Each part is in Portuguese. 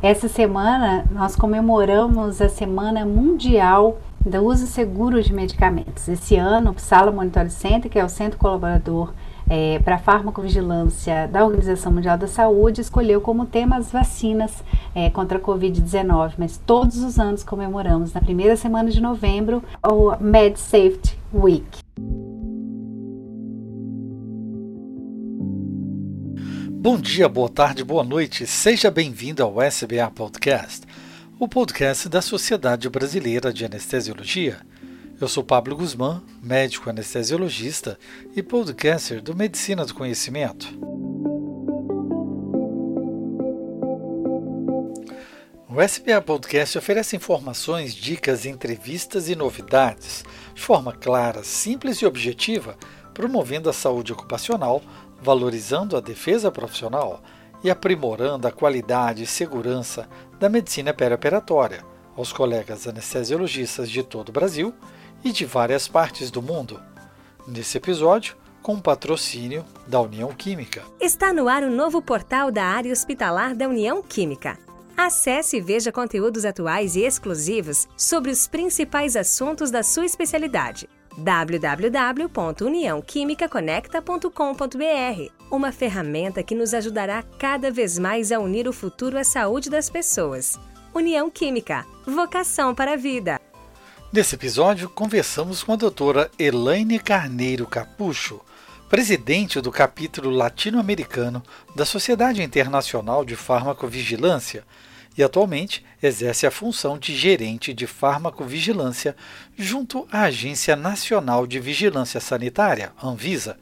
Essa semana nós comemoramos a Semana Mundial do Uso Seguro de Medicamentos. Esse ano, o Sala Monitoring Center, que é o centro colaborador é, para a farmacovigilância da Organização Mundial da Saúde, escolheu como tema as vacinas é, contra a Covid-19, mas todos os anos comemoramos, na primeira semana de novembro, o MedSafety Week. Bom dia, boa tarde, boa noite. Seja bem-vindo ao SBA Podcast, o podcast da Sociedade Brasileira de Anestesiologia. Eu sou Pablo Guzmán, médico anestesiologista e podcaster do Medicina do Conhecimento. O SBA Podcast oferece informações, dicas, entrevistas e novidades de forma clara, simples e objetiva, promovendo a saúde ocupacional valorizando a defesa profissional e aprimorando a qualidade e segurança da medicina perioperatória aos colegas anestesiologistas de todo o Brasil e de várias partes do mundo. Nesse episódio, com patrocínio da União Química. Está no ar o novo portal da área hospitalar da União Química. Acesse e veja conteúdos atuais e exclusivos sobre os principais assuntos da sua especialidade www.uniãoquimicaconecta.com.br uma ferramenta que nos ajudará cada vez mais a unir o futuro à saúde das pessoas. União Química, vocação para a vida. Nesse episódio, conversamos com a doutora Elaine Carneiro Capucho, presidente do capítulo latino-americano da Sociedade Internacional de Farmacovigilância, e atualmente exerce a função de gerente de farmacovigilância junto à Agência Nacional de Vigilância Sanitária, Anvisa.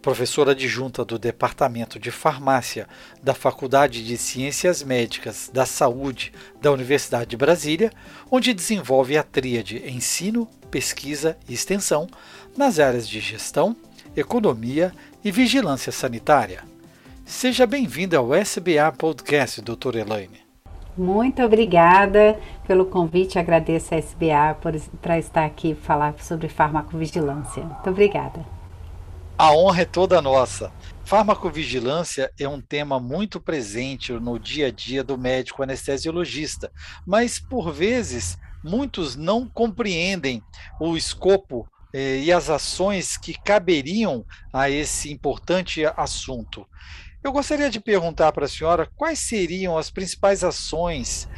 Professora adjunta do Departamento de Farmácia da Faculdade de Ciências Médicas da Saúde da Universidade de Brasília, onde desenvolve a tríade ensino, pesquisa e extensão nas áreas de gestão, economia e vigilância sanitária. Seja bem-vinda ao SBA Podcast, doutora Elaine. Muito obrigada pelo convite. Agradeço a SBA por, estar aqui falar sobre farmacovigilância. Muito obrigada. A honra é toda nossa. Farmacovigilância é um tema muito presente no dia a dia do médico anestesiologista, mas por vezes muitos não compreendem o escopo eh, e as ações que caberiam a esse importante assunto. Eu gostaria de perguntar para a senhora quais seriam as principais ações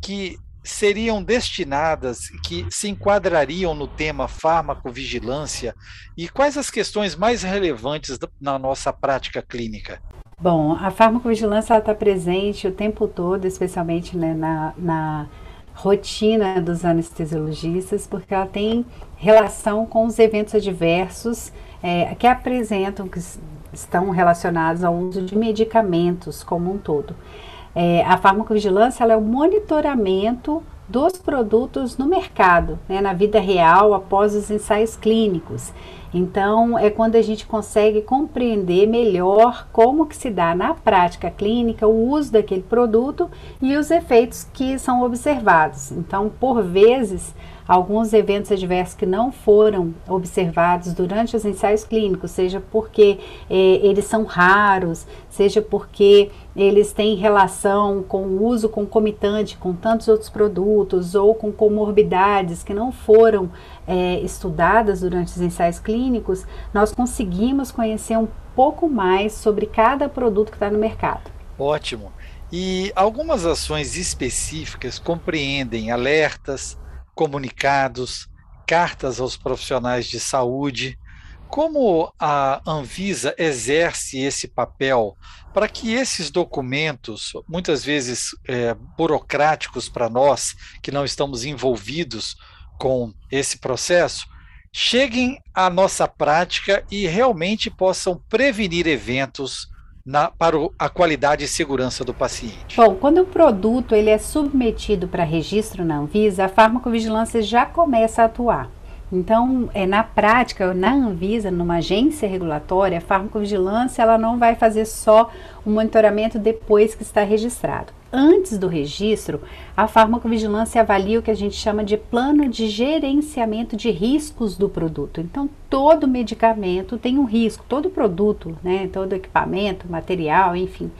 que seriam destinadas, que se enquadrariam no tema farmacovigilância e quais as questões mais relevantes na nossa prática clínica? Bom, a farmacovigilância está presente o tempo todo, especialmente né, na, na rotina dos anestesiologistas, porque ela tem relação com os eventos adversos é, que apresentam, que estão relacionados ao uso de medicamentos como um todo. É, a farmacovigilância é o monitoramento dos produtos no mercado, né, na vida real, após os ensaios clínicos. Então, é quando a gente consegue compreender melhor como que se dá na prática clínica o uso daquele produto e os efeitos que são observados. Então, por vezes, alguns eventos adversos que não foram observados durante os ensaios clínicos, seja porque eh, eles são raros, seja porque eles têm relação com o uso concomitante com tantos outros produtos ou com comorbidades que não foram eh, estudadas durante os ensaios clínicos, nós conseguimos conhecer um pouco mais sobre cada produto que está no mercado. Ótimo. E algumas ações específicas compreendem alertas, comunicados, cartas aos profissionais de saúde. Como a Anvisa exerce esse papel para que esses documentos, muitas vezes é, burocráticos para nós que não estamos envolvidos com esse processo, cheguem à nossa prática e realmente possam prevenir eventos na, para a qualidade e segurança do paciente? Bom, quando o produto ele é submetido para registro na Anvisa, a farmacovigilância já começa a atuar. Então, é, na prática, na Anvisa, numa agência regulatória, a farmacovigilância ela não vai fazer só o monitoramento depois que está registrado. Antes do registro, a farmacovigilância avalia o que a gente chama de plano de gerenciamento de riscos do produto. Então, todo medicamento tem um risco, todo produto, né, todo equipamento, material, enfim,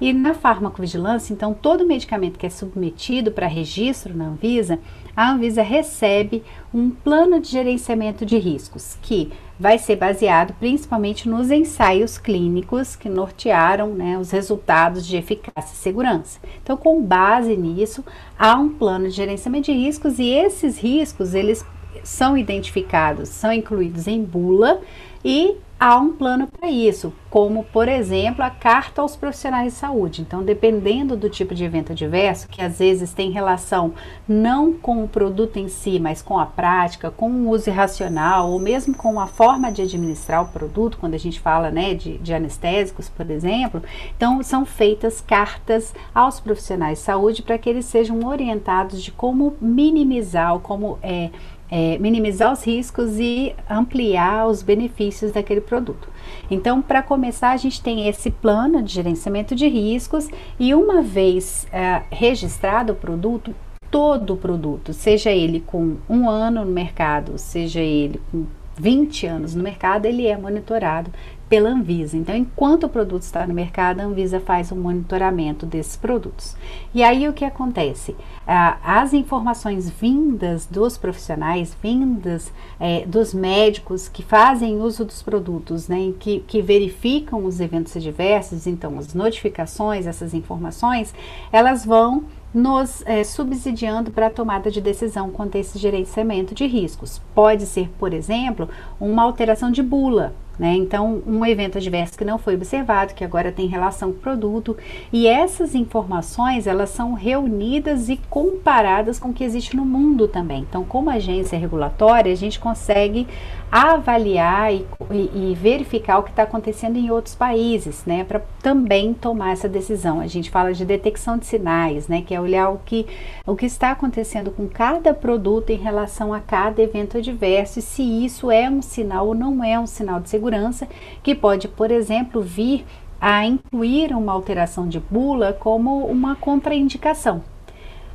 E na farmacovigilância, então, todo medicamento que é submetido para registro na Anvisa, a Anvisa recebe um plano de gerenciamento de riscos, que vai ser baseado principalmente nos ensaios clínicos que nortearam né, os resultados de eficácia e segurança. Então, com base nisso, há um plano de gerenciamento de riscos e esses riscos eles são identificados, são incluídos em bula e há um plano para isso, como por exemplo a carta aos profissionais de saúde. Então, dependendo do tipo de evento adverso, que às vezes tem relação não com o produto em si, mas com a prática, com o uso irracional, ou mesmo com a forma de administrar o produto, quando a gente fala né, de, de anestésicos, por exemplo, então são feitas cartas aos profissionais de saúde para que eles sejam orientados de como minimizar, como é, é, minimizar os riscos e ampliar os benefícios daquele produto. Então, para começar, a gente tem esse plano de gerenciamento de riscos e uma vez é, registrado o produto, todo produto, seja ele com um ano no mercado, seja ele com 20 anos no mercado, ele é monitorado pela Anvisa. Então, enquanto o produto está no mercado, a Anvisa faz um monitoramento desses produtos. E aí o que acontece? Ah, as informações vindas dos profissionais, vindas é, dos médicos que fazem uso dos produtos, né, que, que verificam os eventos adversos, então as notificações, essas informações, elas vão nos é, subsidiando para a tomada de decisão quanto a esse gerenciamento de riscos. Pode ser, por exemplo, uma alteração de bula, né? Então, um evento adverso que não foi observado, que agora tem relação com o produto, e essas informações elas são reunidas e comparadas com o que existe no mundo também. Então, como agência regulatória, a gente consegue avaliar e, e, e verificar o que está acontecendo em outros países, né, para também tomar essa decisão. A gente fala de detecção de sinais, né, que é olhar o que, o que está acontecendo com cada produto em relação a cada evento adverso e se isso é um sinal ou não é um sinal de segurança, que pode, por exemplo, vir a incluir uma alteração de bula como uma contraindicação.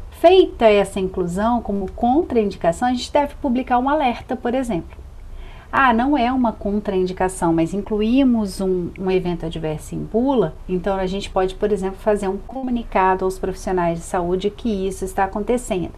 Feita essa inclusão como contraindicação, a gente deve publicar um alerta, por exemplo. Ah, não é uma contraindicação, mas incluímos um, um evento adverso em bula, então a gente pode, por exemplo, fazer um comunicado aos profissionais de saúde que isso está acontecendo.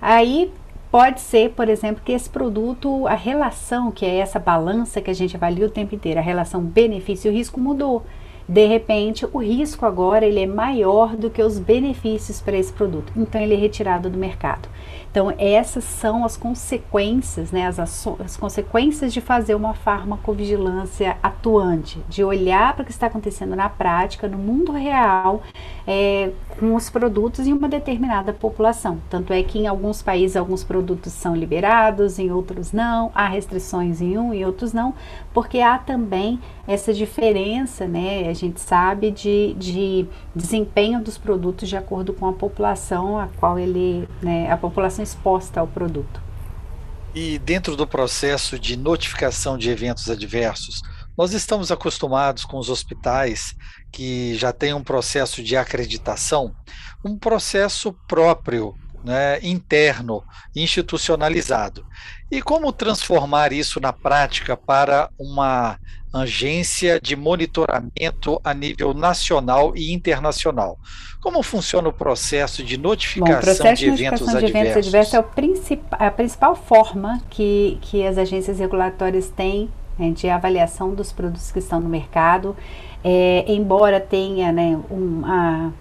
Aí pode ser, por exemplo, que esse produto, a relação, que é essa balança que a gente avalia o tempo inteiro, a relação benefício-risco mudou. De repente, o risco agora ele é maior do que os benefícios para esse produto, então ele é retirado do mercado. Então, essas são as consequências, né, as, as consequências de fazer uma farmacovigilância atuante, de olhar para o que está acontecendo na prática, no mundo real, é, com os produtos em uma determinada população. Tanto é que em alguns países alguns produtos são liberados, em outros não, há restrições em um e outros não, porque há também essa diferença, né, a gente sabe, de, de desempenho dos produtos de acordo com a população a qual ele, né, a população exposta ao produto. E dentro do processo de notificação de eventos adversos, nós estamos acostumados com os hospitais que já têm um processo de acreditação, um processo próprio, né, interno, institucionalizado. E como transformar isso na prática para uma agência de monitoramento a nível nacional e internacional. Como funciona o processo de notificação Bom, processo de, de eventos de eventos adversos? é a principal forma que, que as agências regulatórias têm né, de avaliação dos produtos que estão no mercado. É, embora tenha né, uma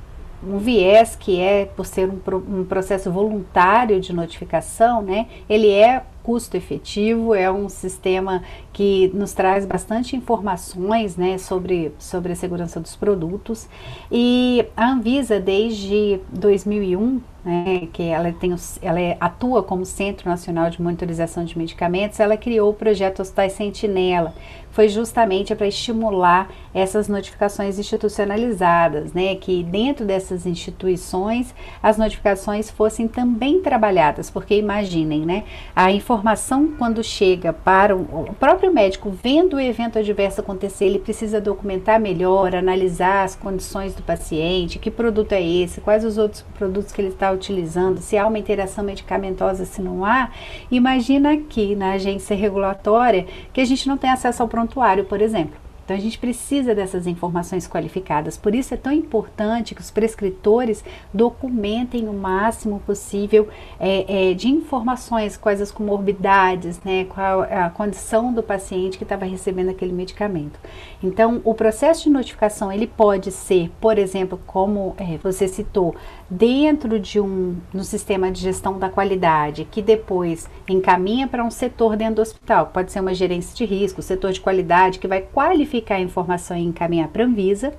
um viés que é por ser um, um, processo voluntário de notificação, né? Ele é custo efetivo, é um sistema que nos traz bastante informações né, sobre, sobre a segurança dos produtos. E a Anvisa, desde 2001, né, que ela, tem, ela é, atua como Centro Nacional de Monitorização de Medicamentos, ela criou o projeto Hospitais Sentinela, foi justamente para estimular essas notificações institucionalizadas, né, que dentro dessas instituições as notificações fossem também trabalhadas, porque imaginem, né, a informação quando chega para o próprio médico vendo o evento adverso acontecer, ele precisa documentar melhor, analisar as condições do paciente, que produto é esse, quais os outros produtos que ele está utilizando, se há uma interação medicamentosa, se não há. Imagina aqui na agência regulatória que a gente não tem acesso ao prontuário, por exemplo. Então a gente precisa dessas informações qualificadas. Por isso é tão importante que os prescritores documentem o máximo possível é, é, de informações, quais as comorbidades, né, qual a condição do paciente que estava recebendo aquele medicamento. Então o processo de notificação ele pode ser, por exemplo, como é, você citou, dentro de um no sistema de gestão da qualidade, que depois encaminha para um setor dentro do hospital. Pode ser uma gerência de risco, setor de qualidade que vai qualificar a informação e encaminhar para a Anvisa,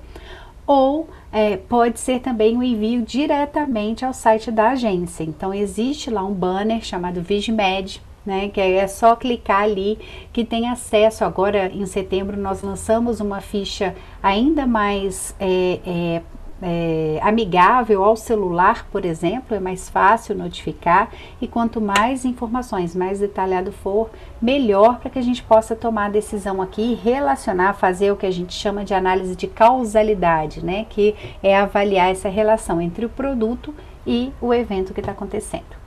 ou é, pode ser também o um envio diretamente ao site da agência. Então existe lá um banner chamado Vigimed, né, que é só clicar ali que tem acesso. Agora, em setembro, nós lançamos uma ficha ainda mais é, é, é, amigável ao celular, por exemplo, é mais fácil notificar e quanto mais informações, mais detalhado for, melhor para que a gente possa tomar a decisão aqui relacionar, fazer o que a gente chama de análise de causalidade, né? Que é avaliar essa relação entre o produto e o evento que está acontecendo.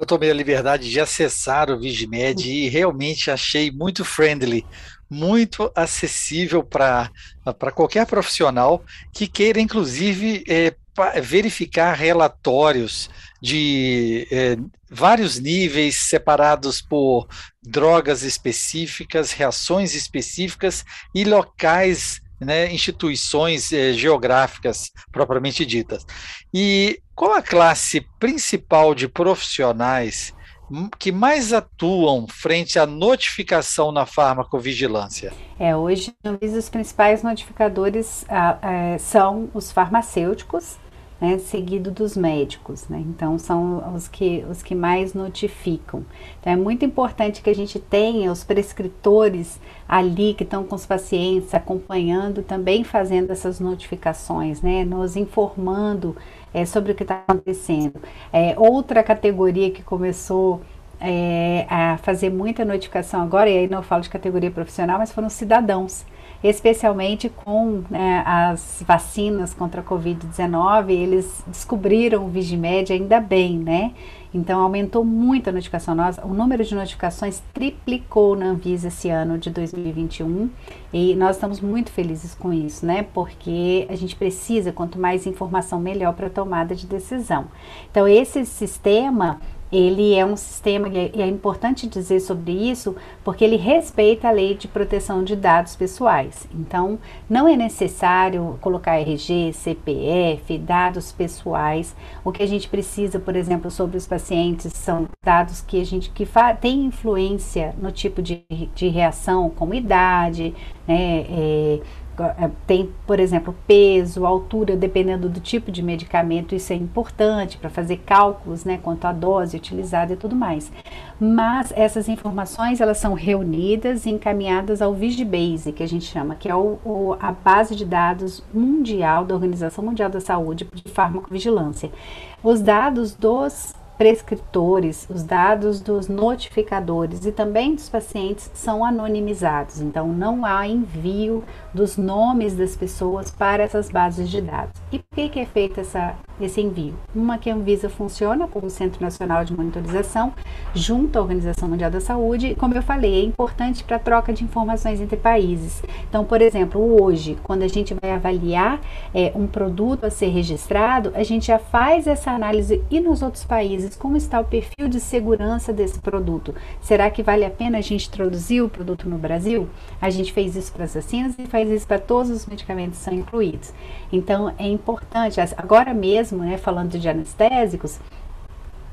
Eu tomei a liberdade de acessar o Vigimed e realmente achei muito friendly, muito acessível para qualquer profissional que queira, inclusive, é, verificar relatórios de é, vários níveis separados por drogas específicas, reações específicas e locais, né, instituições é, geográficas propriamente ditas. E qual a classe principal de profissionais que mais atuam frente à notificação na farmacovigilância? É, hoje os principais notificadores ah, é, são os farmacêuticos, né, seguido dos médicos, né? Então são os que os que mais notificam. Então é muito importante que a gente tenha os prescritores ali que estão com os pacientes acompanhando, também fazendo essas notificações, né? Nos informando é, sobre o que está acontecendo. É, outra categoria que começou é, a fazer muita notificação agora, e aí não falo de categoria profissional, mas foram cidadãos especialmente com né, as vacinas contra a Covid-19, eles descobriram o Vigimed ainda bem, né? Então aumentou muito a notificação. Nós, o número de notificações triplicou na Anvisa esse ano de 2021 e nós estamos muito felizes com isso, né? Porque a gente precisa, quanto mais informação, melhor para tomada de decisão. Então, esse sistema ele é um sistema, e é importante dizer sobre isso, porque ele respeita a lei de proteção de dados pessoais. Então, não é necessário colocar RG, CPF, dados pessoais. O que a gente precisa, por exemplo, sobre os pacientes são dados que a gente que tem influência no tipo de, de reação, como idade, né, é, é, tem, por exemplo, peso, altura, dependendo do tipo de medicamento, isso é importante para fazer cálculos, né, quanto à dose utilizada e tudo mais. Mas essas informações elas são reunidas e encaminhadas ao Vigibase, que a gente chama, que é o, o, a base de dados mundial da Organização Mundial da Saúde de farmacovigilância. Os dados dos prescritores, os dados dos notificadores e também dos pacientes são anonimizados, então não há envio dos nomes das pessoas para essas bases de dados. E por que, que é feito essa, esse envio? Uma que a Anvisa funciona como Centro Nacional de Monitorização, junto à Organização Mundial da Saúde, como eu falei, é importante para a troca de informações entre países. Então, por exemplo, hoje, quando a gente vai avaliar é, um produto a ser registrado, a gente já faz essa análise e nos outros países como está o perfil de segurança desse produto. Será que vale a pena a gente introduzir o produto no Brasil? A gente fez isso para as vacinas e faz isso para todos os medicamentos que são incluídos. Então é importante, agora mesmo, né, falando de anestésicos,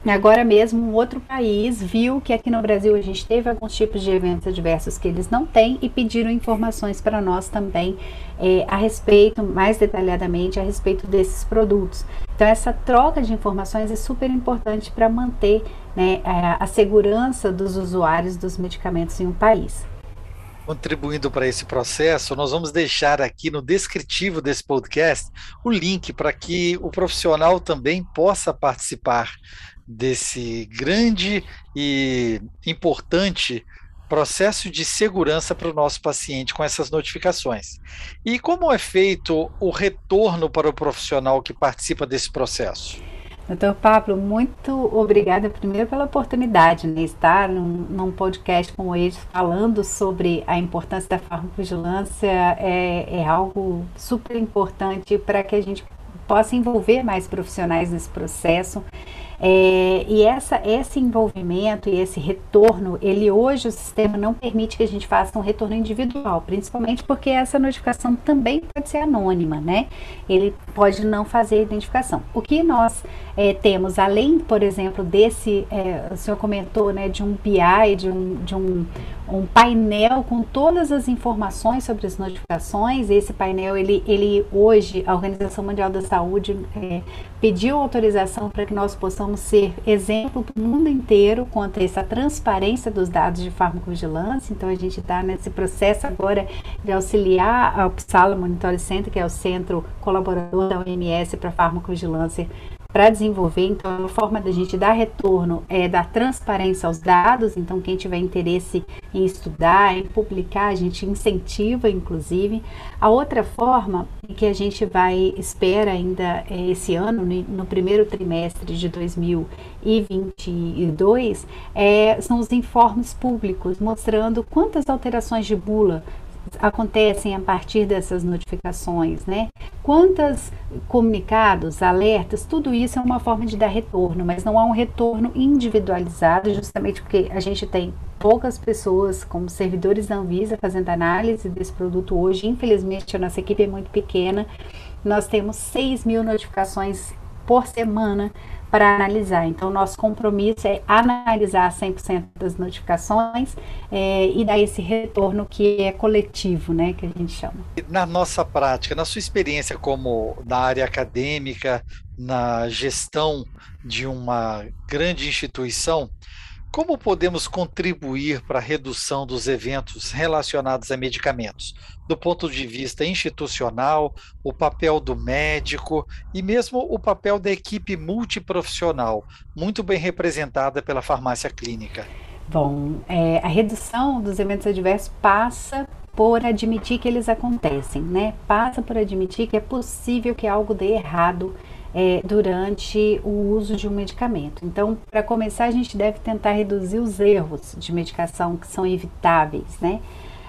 Agora mesmo, um outro país viu que aqui no Brasil a gente teve alguns tipos de eventos adversos que eles não têm e pediram informações para nós também é, a respeito, mais detalhadamente, a respeito desses produtos. Então, essa troca de informações é super importante para manter né, a, a segurança dos usuários dos medicamentos em um país contribuindo para esse processo, nós vamos deixar aqui no descritivo desse podcast o link para que o profissional também possa participar desse grande e importante processo de segurança para o nosso paciente com essas notificações. E como é feito o retorno para o profissional que participa desse processo? Doutor Pablo, muito obrigada primeiro pela oportunidade de né, estar num, num, podcast como esse falando sobre a importância da farmacovigilância é, é algo super importante para que a gente possa envolver mais profissionais nesse processo é, e essa, esse envolvimento e esse retorno, ele hoje o sistema não permite que a gente faça um retorno individual, principalmente porque essa notificação também pode ser anônima, né? Ele pode não fazer a identificação. O que nós é, temos, além, por exemplo, desse, é, o senhor comentou, né, de um BI, de um, de um, um painel com todas as informações sobre as notificações. Esse painel, ele, ele hoje, a Organização Mundial da Saúde é, pediu autorização para que nós possamos ser exemplo para o mundo inteiro quanto a essa transparência dos dados de farmacovigilância. Então, a gente está nesse processo agora de auxiliar a Uppsala Monitoring Center, que é o centro colaborador da OMS para farmacovigilância, para desenvolver. Então, a forma da gente dar retorno é dar transparência aos dados. Então, quem tiver interesse em estudar, em publicar, a gente incentiva, inclusive. A outra forma que a gente vai espera ainda é, esse ano, no primeiro trimestre de 2022, é, são os informes públicos mostrando quantas alterações de bula acontecem a partir dessas notificações, né? Quantos comunicados, alertas, tudo isso é uma forma de dar retorno, mas não há um retorno individualizado, justamente porque a gente tem poucas pessoas como servidores da Anvisa fazendo análise desse produto hoje. Infelizmente, a nossa equipe é muito pequena. Nós temos 6 mil notificações por semana para analisar. Então, nosso compromisso é analisar 100% das notificações é, e dar esse retorno que é coletivo, né, que a gente chama. Na nossa prática, na sua experiência como na área acadêmica, na gestão de uma grande instituição, como podemos contribuir para a redução dos eventos relacionados a medicamentos? Do ponto de vista institucional, o papel do médico e mesmo o papel da equipe multiprofissional, muito bem representada pela farmácia clínica. Bom, é, a redução dos eventos adversos passa por admitir que eles acontecem, né? Passa por admitir que é possível que algo dê errado é, durante o uso de um medicamento. Então, para começar, a gente deve tentar reduzir os erros de medicação que são evitáveis, né?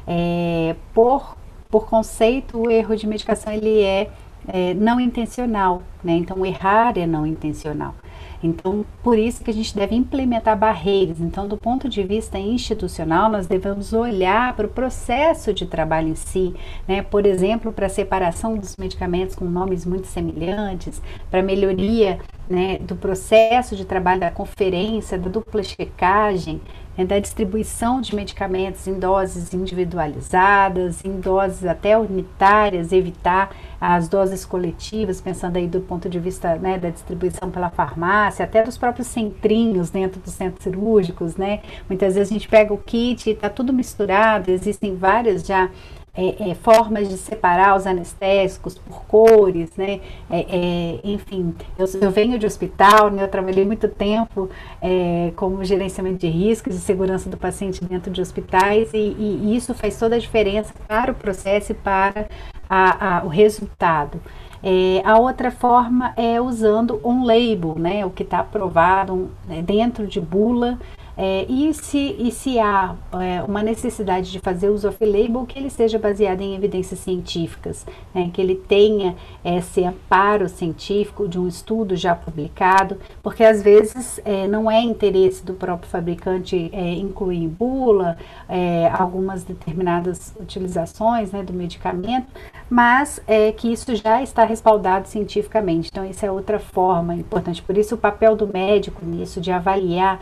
É, por, por conceito, o erro de medicação ele é, é não intencional, né? Então, errar é não intencional. Então, por isso que a gente deve implementar barreiras. Então, do ponto de vista institucional, nós devemos olhar para o processo de trabalho em si, né? Por exemplo, para a separação dos medicamentos com nomes muito semelhantes, para melhoria né, do processo de trabalho da conferência, da dupla checagem, né, da distribuição de medicamentos em doses individualizadas, em doses até unitárias, evitar as doses coletivas, pensando aí do ponto de vista né, da distribuição pela farmácia, até dos próprios centrinhos dentro dos centros cirúrgicos, né? Muitas vezes a gente pega o kit e está tudo misturado, existem várias já é, é, formas de separar os anestésicos por cores, né? É, é enfim, eu, eu, venho de hospital, né? eu trabalhei muito tempo é, como gerenciamento de riscos e segurança do paciente dentro de hospitais e, e, isso faz toda a diferença para o processo e para a, a, o resultado. É, a outra forma é usando um label, né, o que está aprovado um, né, dentro de bula é, e, se, e se há é, uma necessidade de fazer uso off-label, que ele esteja baseado em evidências científicas, né, que ele tenha esse amparo científico de um estudo já publicado, porque às vezes é, não é interesse do próprio fabricante é, incluir em bula é, algumas determinadas utilizações né, do medicamento, mas é, que isso já está respaldado cientificamente. Então, isso é outra forma importante. Por isso, o papel do médico nisso, de avaliar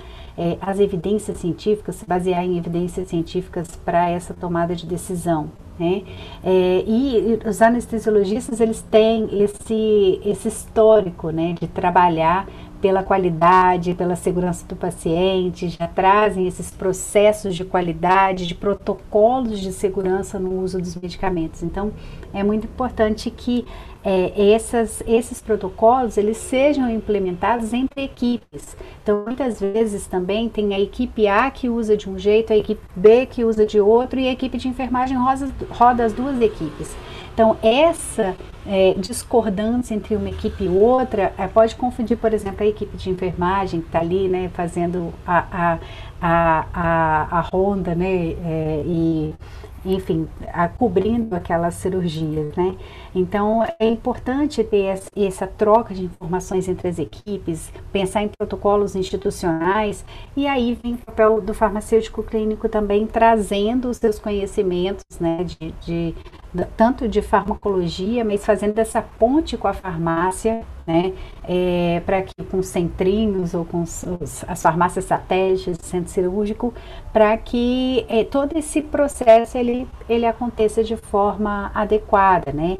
as evidências científicas, se basear em evidências científicas para essa tomada de decisão. Né? É, e os anestesiologistas eles têm esse, esse histórico né, de trabalhar pela qualidade, pela segurança do paciente, já trazem esses processos de qualidade, de protocolos de segurança no uso dos medicamentos. Então, é muito importante que é, essas, esses protocolos eles sejam implementados entre equipes. Então, muitas vezes também tem a equipe A que usa de um jeito, a equipe B que usa de outro e a equipe de enfermagem roda, roda as duas equipes. Então, essa é, discordantes entre uma equipe e outra, é, pode confundir, por exemplo, a equipe de enfermagem que está ali, né, fazendo a, a, a, a, a ronda, né, é, e enfim, a, cobrindo aquelas cirurgias, né? Então é importante ter essa troca de informações entre as equipes, pensar em protocolos institucionais e aí vem o papel do farmacêutico clínico também trazendo os seus conhecimentos, né, de, de tanto de farmacologia, mas fazendo essa ponte com a farmácia, né, é, para que com centrinhos ou com os, as farmácias satélites, centro cirúrgico, para que é, todo esse processo ele, ele aconteça de forma adequada, né.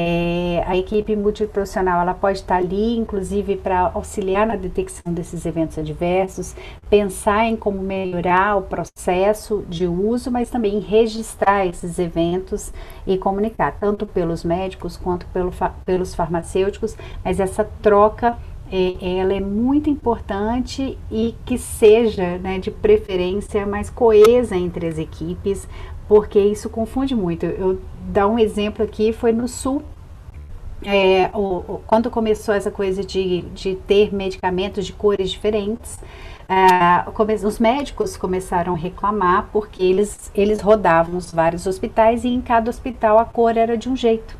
É, a equipe multiprofissional ela pode estar ali, inclusive, para auxiliar na detecção desses eventos adversos, pensar em como melhorar o processo de uso, mas também registrar esses eventos e comunicar, tanto pelos médicos quanto pelo, pelos farmacêuticos, mas essa troca é, ela é muito importante e que seja, né, de preferência, mais coesa entre as equipes, porque isso confunde muito. Eu dar um exemplo aqui, foi no sul. É, o, o, quando começou essa coisa de, de ter medicamentos de cores diferentes, é, come, os médicos começaram a reclamar porque eles, eles rodavam os vários hospitais e em cada hospital a cor era de um jeito.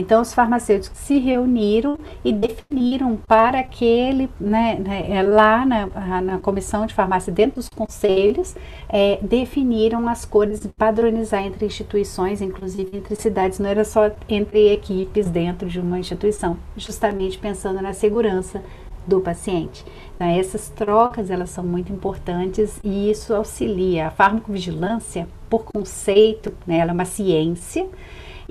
Então, os farmacêuticos se reuniram e definiram para aquele, né, né, é, lá na, na comissão de farmácia, dentro dos conselhos, é, definiram as cores, padronizar entre instituições, inclusive entre cidades, não era só entre equipes dentro de uma instituição, justamente pensando na segurança do paciente. Então, essas trocas elas são muito importantes e isso auxilia. A farmacovigilância, por conceito, né, ela é uma ciência,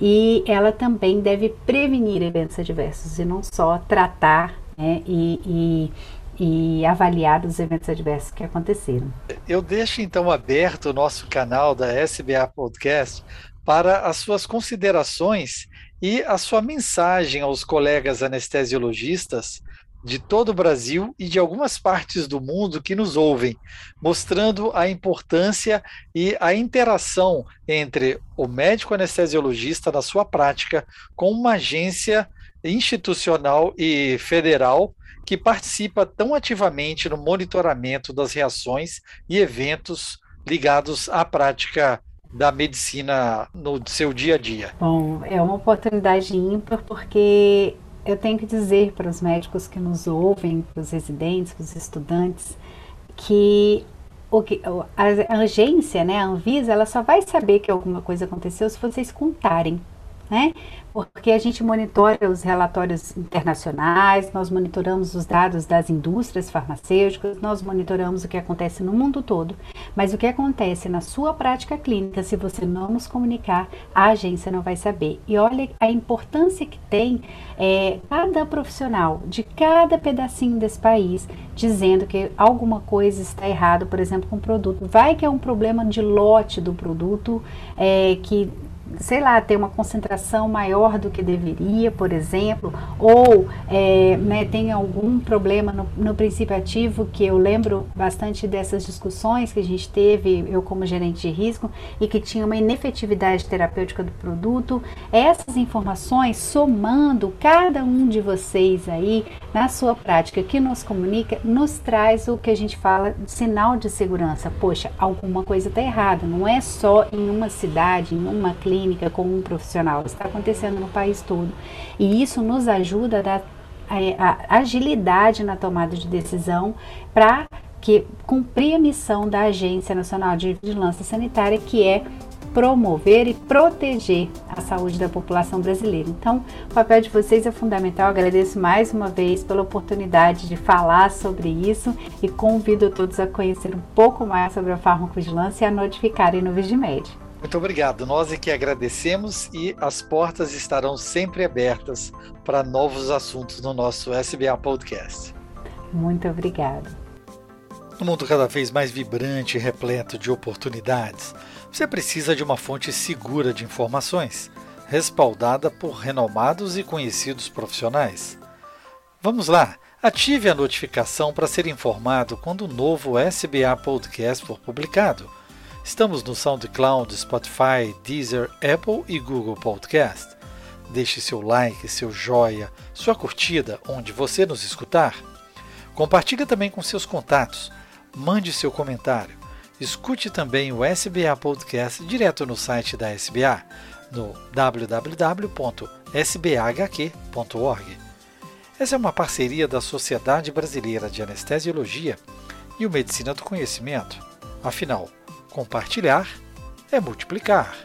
e ela também deve prevenir eventos adversos e não só tratar né, e, e, e, avaliar os eventos adversos que aconteceram. Eu deixo então aberto o nosso canal da SBA Podcast para as suas considerações e a sua mensagem aos colegas anestesiologistas de todo o Brasil e de algumas partes do mundo que nos ouvem, mostrando a importância e a interação entre o médico anestesiologista na sua prática com uma agência institucional e federal que participa tão ativamente no monitoramento das reações e eventos ligados à prática da medicina no seu dia a dia. Bom, é uma oportunidade ímpar porque eu tenho que dizer para os médicos que nos ouvem, para os residentes, para os estudantes, que o que a, agência, né, a Anvisa, ela só vai saber que alguma coisa aconteceu se vocês contarem né? Porque a gente monitora os relatórios internacionais, nós monitoramos os dados das indústrias farmacêuticas, nós monitoramos o que acontece no mundo todo. Mas o que acontece na sua prática clínica, se você não nos comunicar, a agência não vai saber. E olha a importância que tem é, cada profissional de cada pedacinho desse país dizendo que alguma coisa está errado, por exemplo, com o produto. Vai que é um problema de lote do produto é, que sei lá, ter uma concentração maior do que deveria, por exemplo, ou é, né, tem algum problema no, no, princípio ativo, que eu lembro bastante dessas discussões que a gente teve, eu como gerente de risco, e que tinha uma inefetividade terapêutica do produto. Essas informações, somando cada um de vocês aí na sua prática que nos comunica, nos traz o que a gente fala de sinal de segurança. Poxa, alguma coisa está errada, não é só em uma cidade, em uma clínica clínica com um profissional, está acontecendo no país todo. E isso nos ajuda a dar a, a agilidade na tomada de decisão para que cumprir a missão da Agência Nacional de Vigilância Sanitária, que é promover e proteger a saúde da população brasileira. Então, o papel de vocês é fundamental. agradeço mais uma vez pela oportunidade de falar sobre isso e convido todos a conhecer um pouco mais sobre a farmacovigilância e a notificarem no Vigimed. Muito obrigado. Nós é que agradecemos e as portas estarão sempre abertas para novos assuntos no nosso SBA Podcast. Muito obrigada. No mundo cada vez mais vibrante e repleto de oportunidades, você precisa de uma fonte segura de informações, respaldada por renomados e conhecidos profissionais. Vamos lá! Ative a notificação para ser informado quando o novo SBA Podcast for publicado Estamos no SoundCloud, Spotify, Deezer, Apple e Google Podcast. Deixe seu like, seu joia, sua curtida onde você nos escutar. Compartilhe também com seus contatos. Mande seu comentário. Escute também o SBA Podcast direto no site da SBA, no www.sbahq.org. Essa é uma parceria da Sociedade Brasileira de Anestesiologia e o Medicina do Conhecimento. Afinal, compartilhar é multiplicar.